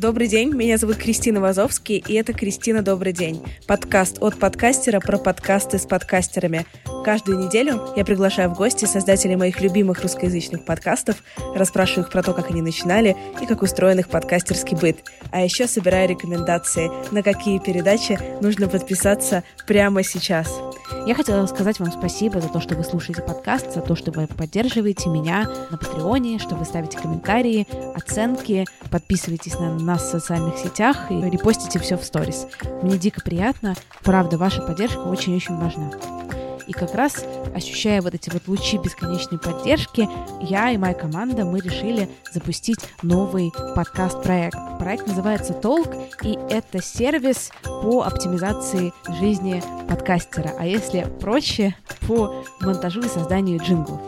Добрый день, меня зовут Кристина Вазовский, и это «Кристина, добрый день» — подкаст от подкастера про подкасты с подкастерами. Каждую неделю я приглашаю в гости создателей моих любимых русскоязычных подкастов, расспрашиваю их про то, как они начинали и как устроен их подкастерский быт. А еще собираю рекомендации, на какие передачи нужно подписаться прямо сейчас. Я хотела сказать вам спасибо за то, что вы слушаете подкаст, за то, что вы поддерживаете меня на Патреоне, что вы ставите комментарии, оценки, подписываетесь на нас в социальных сетях и репостите все в сторис. Мне дико приятно. Правда, ваша поддержка очень-очень важна. И как раз ощущая вот эти вот лучи бесконечной поддержки, я и моя команда, мы решили запустить новый подкаст-проект. Проект называется «Толк», и это сервис по оптимизации жизни подкастера, а если проще, по монтажу и созданию джинглов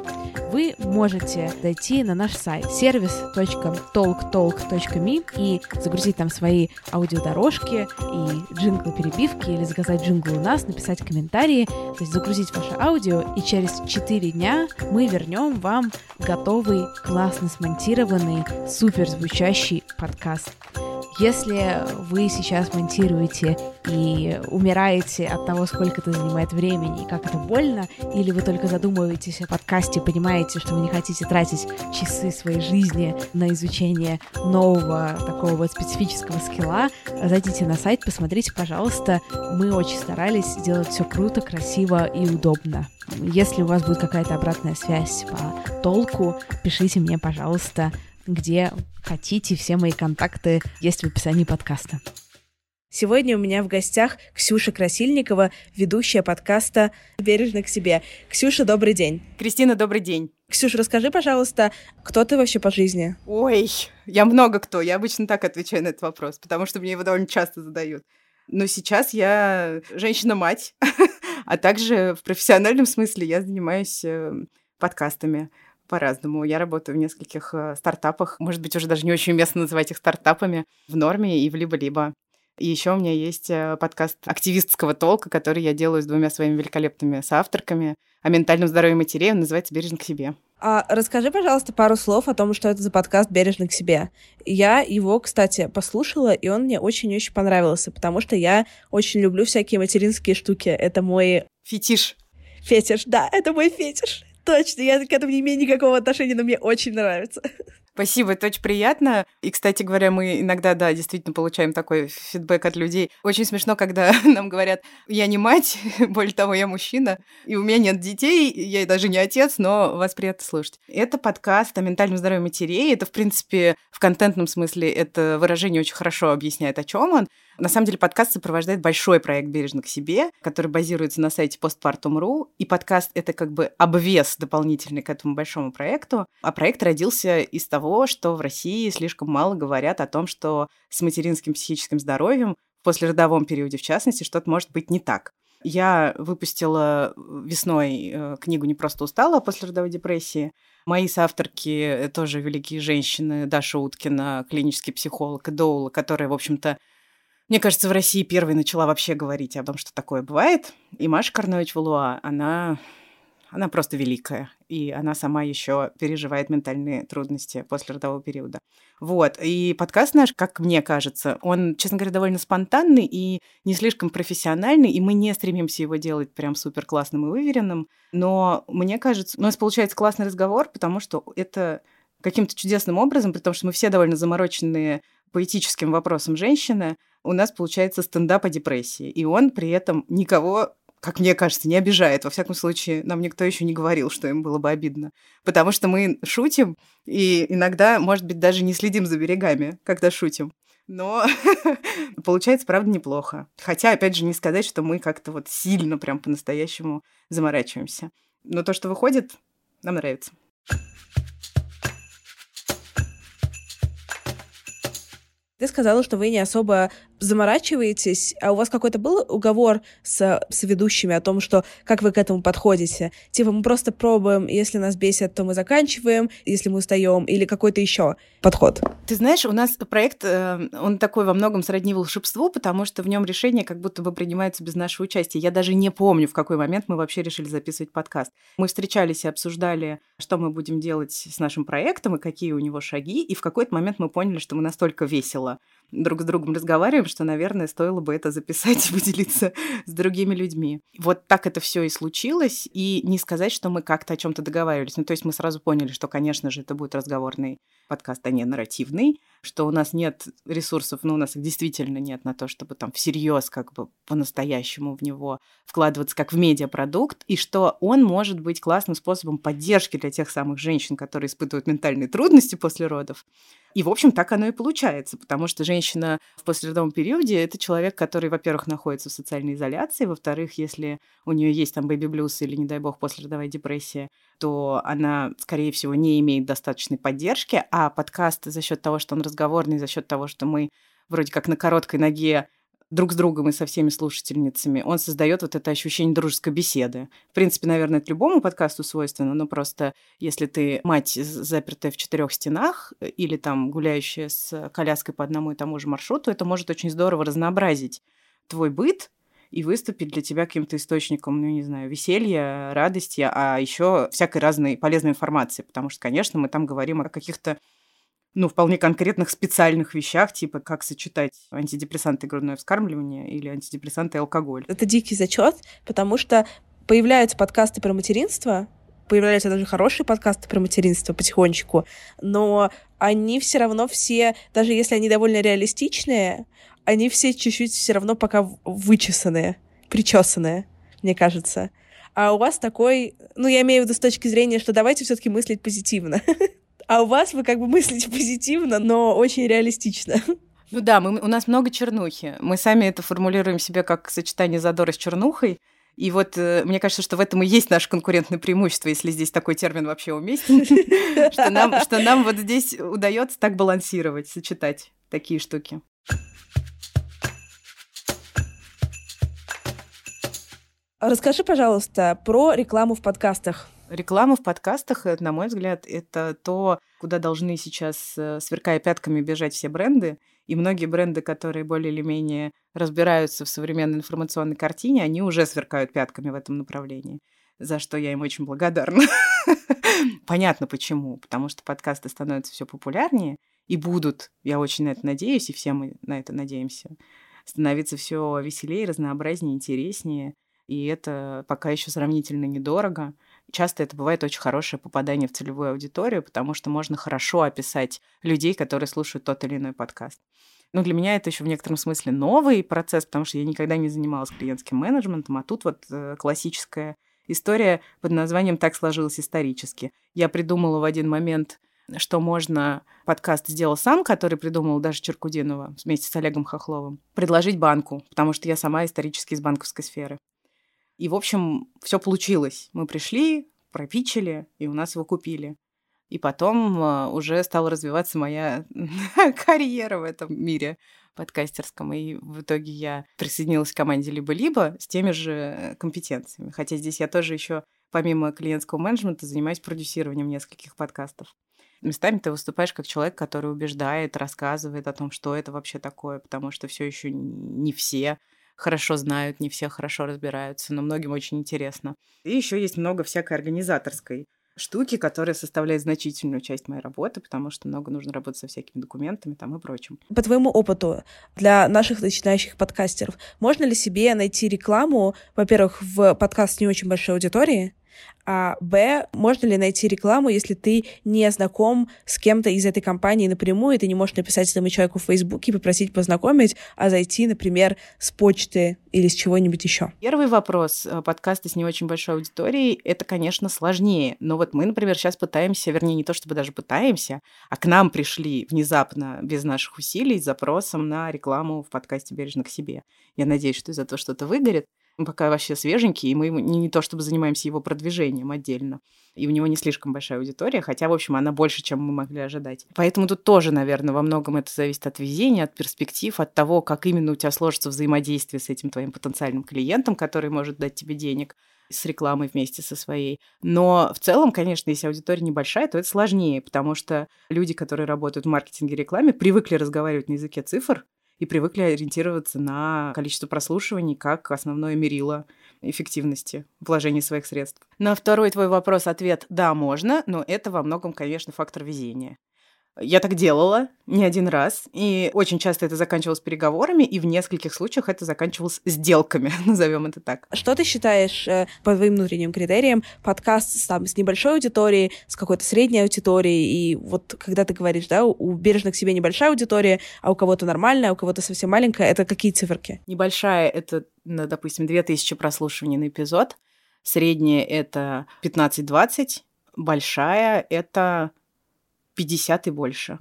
вы можете зайти на наш сайт service.talktalk.me и загрузить там свои аудиодорожки и джинглы-перебивки или заказать джинглы у нас, написать комментарии, то есть загрузить ваше аудио, и через 4 дня мы вернем вам готовый, классно смонтированный, супер звучащий подкаст. Если вы сейчас монтируете и умираете от того, сколько это занимает времени и как это больно, или вы только задумываетесь о подкасте, понимаете, что вы не хотите тратить часы своей жизни на изучение нового такого вот специфического скилла, зайдите на сайт, посмотрите, пожалуйста. Мы очень старались сделать все круто, красиво и удобно. Если у вас будет какая-то обратная связь по толку, пишите мне, пожалуйста, где хотите. Все мои контакты есть в описании подкаста. Сегодня у меня в гостях Ксюша Красильникова, ведущая подкаста «Бережно к себе». Ксюша, добрый день. Кристина, добрый день. Ксюша, расскажи, пожалуйста, кто ты вообще по жизни? Ой, я много кто. Я обычно так отвечаю на этот вопрос, потому что мне его довольно часто задают. Но сейчас я женщина-мать, а также в профессиональном смысле я занимаюсь э, подкастами по-разному. Я работаю в нескольких э, стартапах. Может быть, уже даже не очень уместно называть их стартапами в норме и в либо-либо. И еще у меня есть э, подкаст активистского толка, который я делаю с двумя своими великолепными соавторками о ментальном здоровье матерей. Он называется «Бережно к себе». А расскажи, пожалуйста, пару слов о том, что это за подкаст «Бережно к себе». Я его, кстати, послушала, и он мне очень-очень понравился, потому что я очень люблю всякие материнские штуки. Это мой... Фетиш. Фетиш, да, это мой фетиш. Точно, я к этому не имею никакого отношения, но мне очень нравится. Спасибо, это очень приятно. И, кстати говоря, мы иногда, да, действительно получаем такой фидбэк от людей. Очень смешно, когда нам говорят, я не мать, более того, я мужчина, и у меня нет детей, я даже не отец, но вас приятно слушать. Это подкаст о ментальном здоровье матерей. Это, в принципе, в контентном смысле это выражение очень хорошо объясняет, о чем он. На самом деле подкаст сопровождает большой проект «Бережно к себе», который базируется на сайте postpartum.ru, и подкаст — это как бы обвес дополнительный к этому большому проекту. А проект родился из того, что в России слишком мало говорят о том, что с материнским психическим здоровьем в послеродовом периоде, в частности, что-то может быть не так. Я выпустила весной э, книгу «Не просто устала» о послеродовой депрессии. Мои соавторки тоже великие женщины, Даша Уткина, клинический психолог, и Доула, которая, в общем-то, мне кажется, в России первой начала вообще говорить о том, что такое бывает. И Маша Карнович-Валуа, она она просто великая, и она сама еще переживает ментальные трудности после родового периода. Вот, и подкаст наш, как мне кажется, он, честно говоря, довольно спонтанный и не слишком профессиональный, и мы не стремимся его делать прям супер классным и выверенным, но мне кажется, у нас получается классный разговор, потому что это каким-то чудесным образом, при том, что мы все довольно замороченные поэтическим вопросом женщины, у нас получается стендап о депрессии. И он при этом никого как мне кажется, не обижает. Во всяком случае, нам никто еще не говорил, что им было бы обидно. Потому что мы шутим, и иногда, может быть, даже не следим за берегами, когда шутим. Но получается, правда, неплохо. Хотя, опять же, не сказать, что мы как-то вот сильно прям по-настоящему заморачиваемся. Но то, что выходит, нам нравится. Ты сказала, что вы не особо заморачиваетесь, а у вас какой-то был уговор с, с ведущими о том, что как вы к этому подходите? Типа мы просто пробуем, если нас бесит, то мы заканчиваем, если мы устаем, или какой-то еще подход? Ты знаешь, у нас проект, э, он такой во многом сродни волшебству, потому что в нем решение как будто бы принимается без нашего участия. Я даже не помню, в какой момент мы вообще решили записывать подкаст. Мы встречались и обсуждали, что мы будем делать с нашим проектом и какие у него шаги, и в какой-то момент мы поняли, что мы настолько весело друг с другом разговариваем, что, наверное, стоило бы это записать и поделиться с другими людьми. Вот так это все и случилось, и не сказать, что мы как-то о чем-то договаривались. Ну, то есть мы сразу поняли, что, конечно же, это будет разговорный подкаст, а не нарративный, что у нас нет ресурсов, ну, у нас их действительно нет на то, чтобы там всерьез как бы по-настоящему в него вкладываться как в медиапродукт, и что он может быть классным способом поддержки для тех самых женщин, которые испытывают ментальные трудности после родов. И, в общем, так оно и получается, потому что женщина в послеродовом периоде — это человек, который, во-первых, находится в социальной изоляции, во-вторых, если у нее есть там бэби-блюз или, не дай бог, послеродовая депрессия, то она, скорее всего, не имеет достаточной поддержки, а подкаст за счет того, что он разговорный, за счет того, что мы вроде как на короткой ноге друг с другом и со всеми слушательницами, он создает вот это ощущение дружеской беседы. В принципе, наверное, это любому подкасту свойственно, но просто если ты мать, запертая в четырех стенах, э, или там гуляющая с коляской по одному и тому же маршруту, это может очень здорово разнообразить твой быт, и выступить для тебя каким-то источником, ну, не знаю, веселья, радости, а еще всякой разной полезной информации, потому что, конечно, мы там говорим о каких-то ну, вполне конкретных специальных вещах, типа как сочетать антидепрессанты грудное вскармливание или антидепрессанты и алкоголь. Это дикий зачет, потому что появляются подкасты про материнство, появляются даже хорошие подкасты про материнство потихонечку, но они все равно все, даже если они довольно реалистичные, они все чуть-чуть все равно пока вычесанные, причесанные, мне кажется. А у вас такой, ну, я имею в виду с точки зрения, что давайте все-таки мыслить позитивно. А у вас вы как бы мыслите позитивно, но очень реалистично. Ну да, мы, у нас много чернухи. Мы сами это формулируем себе как сочетание задора с чернухой. И вот э, мне кажется, что в этом и есть наше конкурентное преимущество, если здесь такой термин вообще уместен, что нам, вот здесь удается так балансировать, сочетать такие штуки. Расскажи, пожалуйста, про рекламу в подкастах. Реклама в подкастах, э, на мой взгляд, это то, куда должны сейчас, э, сверкая пятками, бежать все бренды. И многие бренды, которые более или менее разбираются в современной информационной картине, они уже сверкают пятками в этом направлении, за что я им очень благодарна. Понятно почему. Потому что подкасты становятся все популярнее и будут, я очень на это надеюсь, и все мы на это надеемся, становиться все веселее, разнообразнее, интереснее. И это пока еще сравнительно недорого часто это бывает очень хорошее попадание в целевую аудиторию, потому что можно хорошо описать людей, которые слушают тот или иной подкаст. Но для меня это еще в некотором смысле новый процесс, потому что я никогда не занималась клиентским менеджментом, а тут вот э, классическая история под названием «Так сложилось исторически». Я придумала в один момент что можно, подкаст сделал сам, который придумал даже Черкудинова вместе с Олегом Хохловым, предложить банку, потому что я сама исторически из банковской сферы. И, в общем, все получилось. Мы пришли, пропичили, и у нас его купили. И потом а, уже стала развиваться моя карьера в этом мире подкастерском. И в итоге я присоединилась к команде либо-либо с теми же компетенциями. Хотя здесь я тоже еще помимо клиентского менеджмента занимаюсь продюсированием нескольких подкастов. Местами ты выступаешь как человек, который убеждает, рассказывает о том, что это вообще такое, потому что все еще не все хорошо знают, не все хорошо разбираются, но многим очень интересно. И еще есть много всякой организаторской штуки, которые составляют значительную часть моей работы, потому что много нужно работать со всякими документами там и прочим. По твоему опыту, для наших начинающих подкастеров, можно ли себе найти рекламу, во-первых, в подкаст не очень большой аудитории, а Б, можно ли найти рекламу, если ты не знаком с кем-то из этой компании напрямую, и ты не можешь написать этому человеку в Фейсбуке и попросить познакомить, а зайти, например, с почты или с чего-нибудь еще? Первый вопрос э, подкаста с не очень большой аудиторией, это, конечно, сложнее. Но вот мы, например, сейчас пытаемся, вернее, не то чтобы даже пытаемся, а к нам пришли внезапно, без наших усилий, с запросом на рекламу в подкасте «Бережно к себе». Я надеюсь, что из-за того что-то выгорит. Пока вообще свеженький, и мы не, не то чтобы занимаемся его продвижением отдельно. и у него не слишком большая аудитория, хотя, в общем, она больше, чем мы могли ожидать. Поэтому тут тоже, наверное, во многом это зависит от везения, от перспектив, от того, как именно у тебя сложится взаимодействие с этим твоим потенциальным клиентом, который может дать тебе денег с рекламой вместе со своей. Но в целом, конечно, если аудитория небольшая, то это сложнее, потому что люди, которые работают в маркетинге и рекламе, привыкли разговаривать на языке цифр, и привыкли ориентироваться на количество прослушиваний как основное мерило эффективности вложения своих средств. На второй твой вопрос ответ «да, можно», но это во многом, конечно, фактор везения. Я так делала не один раз, и очень часто это заканчивалось переговорами, и в нескольких случаях это заканчивалось сделками, назовем это так. Что ты считаешь э, по твоим внутренним критериям подкаст с, там, с небольшой аудиторией, с какой-то средней аудиторией, и вот когда ты говоришь, да, у бережных себе небольшая аудитория, а у кого-то нормальная, а у кого-то совсем маленькая, это какие циферки? Небольшая — это, ну, допустим, 2000 прослушиваний на эпизод, средняя — это 15-20, большая — это 50 и больше.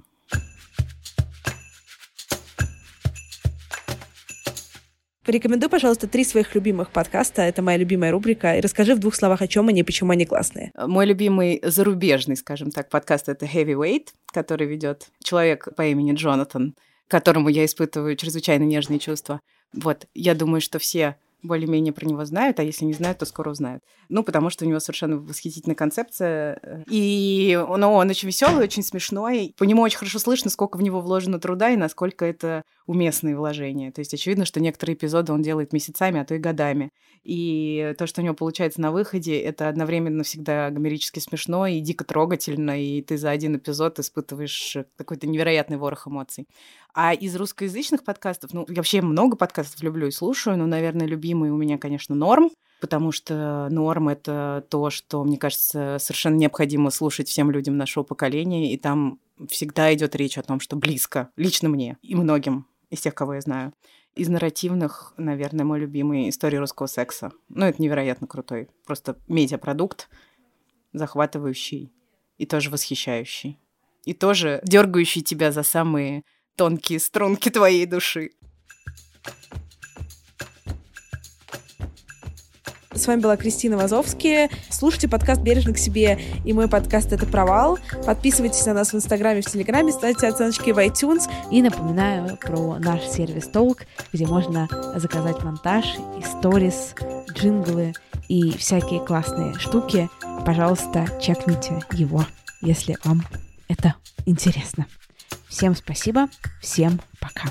Порекомендуй, пожалуйста, три своих любимых подкаста. Это моя любимая рубрика. И расскажи в двух словах, о чем они и почему они классные. Мой любимый зарубежный, скажем так, подкаст это Heavyweight, который ведет человек по имени Джонатан, которому я испытываю чрезвычайно нежные чувства. Вот, я думаю, что все более-менее про него знают, а если не знают, то скоро узнают. Ну, потому что у него совершенно восхитительная концепция. И он, он очень веселый, очень смешной. По нему очень хорошо слышно, сколько в него вложено труда и насколько это уместные вложения. То есть очевидно, что некоторые эпизоды он делает месяцами, а то и годами. И то, что у него получается на выходе, это одновременно всегда гомерически смешно и дико трогательно, и ты за один эпизод испытываешь какой-то невероятный ворох эмоций. А из русскоязычных подкастов, ну, я вообще много подкастов люблю и слушаю, но, наверное, любимый у меня, конечно, Норм, потому что норм — это то, что, мне кажется, совершенно необходимо слушать всем людям нашего поколения, и там всегда идет речь о том, что близко, лично мне и многим из тех, кого я знаю. Из нарративных, наверное, мой любимый «История русского секса». Ну, это невероятно крутой. Просто медиапродукт, захватывающий и тоже восхищающий. И тоже дергающий тебя за самые тонкие струнки твоей души. С вами была Кристина Вазовская. Слушайте подкаст «Бережно к себе» и мой подкаст «Это провал». Подписывайтесь на нас в Инстаграме, в Телеграме, ставьте оценочки в iTunes. И напоминаю про наш сервис Толк, где можно заказать монтаж, сторис, джинглы и всякие классные штуки. Пожалуйста, чекните его, если вам это интересно. Всем спасибо, всем пока.